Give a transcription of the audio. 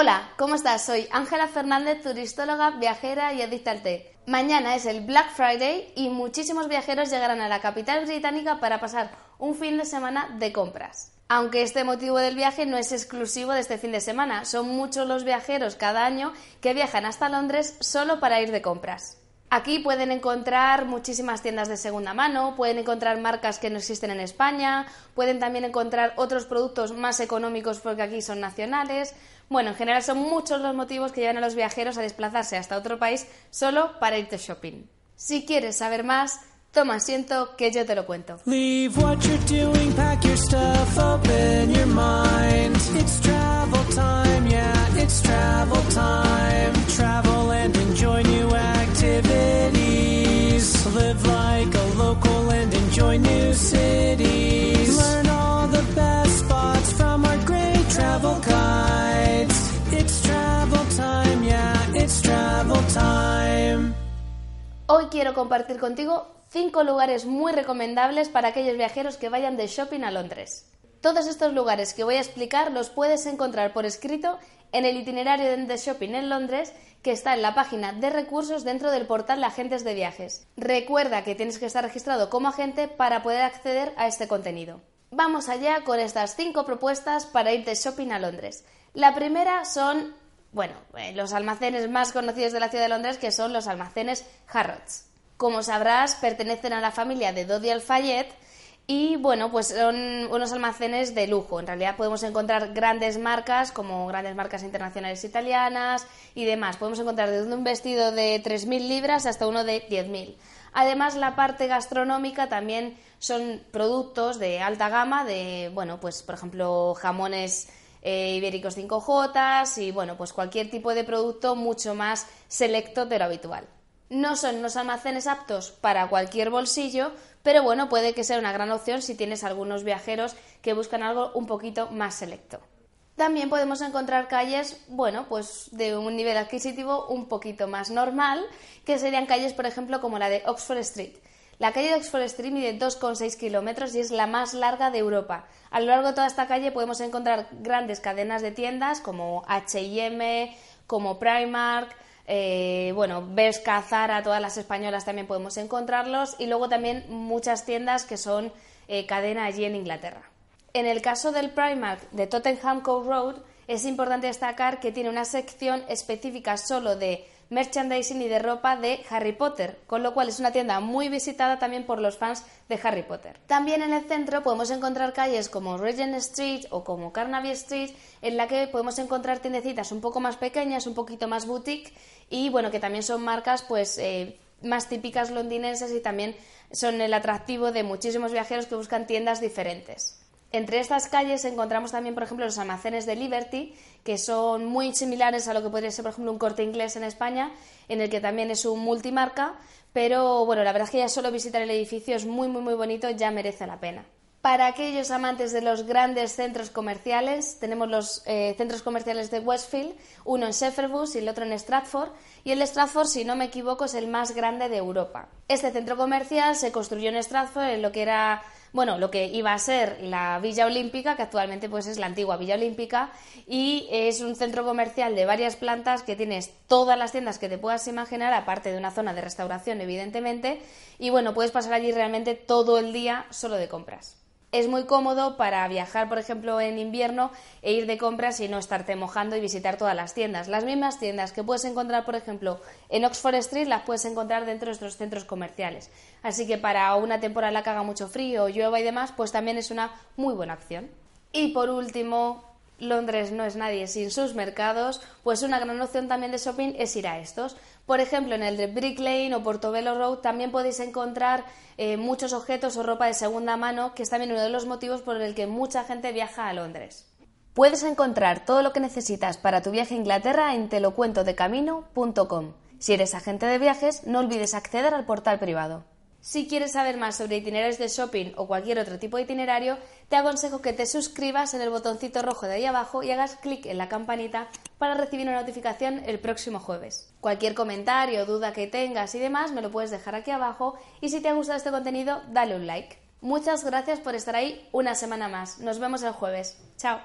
Hola, ¿cómo estás? Soy Ángela Fernández, turistóloga, viajera y adicta al té. Mañana es el Black Friday y muchísimos viajeros llegarán a la capital británica para pasar un fin de semana de compras. Aunque este motivo del viaje no es exclusivo de este fin de semana, son muchos los viajeros cada año que viajan hasta Londres solo para ir de compras. Aquí pueden encontrar muchísimas tiendas de segunda mano, pueden encontrar marcas que no existen en España, pueden también encontrar otros productos más económicos porque aquí son nacionales. Bueno, en general son muchos los motivos que llevan a los viajeros a desplazarse hasta otro país solo para irte shopping. Si quieres saber más, toma asiento que yo te lo cuento. Hoy quiero compartir contigo cinco lugares muy recomendables para aquellos viajeros que vayan de shopping a Londres. Todos estos lugares que voy a explicar los puedes encontrar por escrito en el itinerario de shopping en Londres que está en la página de recursos dentro del portal de agentes de viajes. Recuerda que tienes que estar registrado como agente para poder acceder a este contenido. Vamos allá con estas cinco propuestas para ir de shopping a Londres. La primera son, bueno, eh, los almacenes más conocidos de la ciudad de Londres, que son los almacenes Harrods. Como sabrás, pertenecen a la familia de Dodi Al-Fayed y bueno, pues son unos almacenes de lujo. En realidad podemos encontrar grandes marcas, como grandes marcas internacionales italianas y demás. Podemos encontrar desde un vestido de 3.000 libras hasta uno de 10.000. Además, la parte gastronómica también son productos de alta gama, de, bueno, pues por ejemplo, jamones eh, ibéricos 5J y bueno, pues cualquier tipo de producto mucho más selecto de lo habitual. No son unos almacenes aptos para cualquier bolsillo, pero bueno, puede que sea una gran opción si tienes algunos viajeros que buscan algo un poquito más selecto. También podemos encontrar calles, bueno, pues de un nivel adquisitivo un poquito más normal, que serían calles, por ejemplo, como la de Oxford Street. La calle de Oxford Street mide 2,6 kilómetros y es la más larga de Europa. A lo largo de toda esta calle podemos encontrar grandes cadenas de tiendas como HM, como Primark, eh, bueno, Bershka, Zara, todas las españolas también podemos encontrarlos y luego también muchas tiendas que son eh, cadena allí en Inglaterra. En el caso del Primark de Tottenham Court Road es importante destacar que tiene una sección específica solo de merchandising y de ropa de Harry Potter, con lo cual es una tienda muy visitada también por los fans de Harry Potter. También en el centro podemos encontrar calles como Regent Street o como Carnaby Street, en la que podemos encontrar tiendecitas un poco más pequeñas, un poquito más boutique y bueno, que también son marcas pues eh, más típicas londinenses y también son el atractivo de muchísimos viajeros que buscan tiendas diferentes. Entre estas calles encontramos también, por ejemplo, los almacenes de Liberty, que son muy similares a lo que podría ser, por ejemplo, un corte inglés en España, en el que también es un multimarca, pero bueno, la verdad es que ya solo visitar el edificio es muy, muy, muy bonito, ya merece la pena. Para aquellos amantes de los grandes centros comerciales, tenemos los eh, centros comerciales de Westfield, uno en Shepherd's y el otro en Stratford, y el Stratford, si no me equivoco, es el más grande de Europa. Este centro comercial se construyó en Stratford, en lo que era bueno, lo que iba a ser la Villa Olímpica, que actualmente pues es la antigua Villa Olímpica, y es un centro comercial de varias plantas que tienes todas las tiendas que te puedas imaginar, aparte de una zona de restauración, evidentemente, y bueno, puedes pasar allí realmente todo el día solo de compras es muy cómodo para viajar, por ejemplo, en invierno e ir de compras y no estarte mojando y visitar todas las tiendas. Las mismas tiendas que puedes encontrar, por ejemplo, en Oxford Street las puedes encontrar dentro de nuestros centros comerciales. Así que para una temporada que haga mucho frío, llueva y demás, pues también es una muy buena opción. Y por último, Londres no es nadie sin sus mercados, pues una gran opción también de shopping es ir a estos. Por ejemplo, en el de Brick Lane o Portobello Road también podéis encontrar eh, muchos objetos o ropa de segunda mano, que es también uno de los motivos por el que mucha gente viaja a Londres. Puedes encontrar todo lo que necesitas para tu viaje a Inglaterra en telocuentodecamino.com. Si eres agente de viajes, no olvides acceder al portal privado. Si quieres saber más sobre itinerarios de shopping o cualquier otro tipo de itinerario, te aconsejo que te suscribas en el botoncito rojo de ahí abajo y hagas clic en la campanita para recibir una notificación el próximo jueves. Cualquier comentario, duda que tengas y demás me lo puedes dejar aquí abajo y si te ha gustado este contenido, dale un like. Muchas gracias por estar ahí una semana más. Nos vemos el jueves. Chao.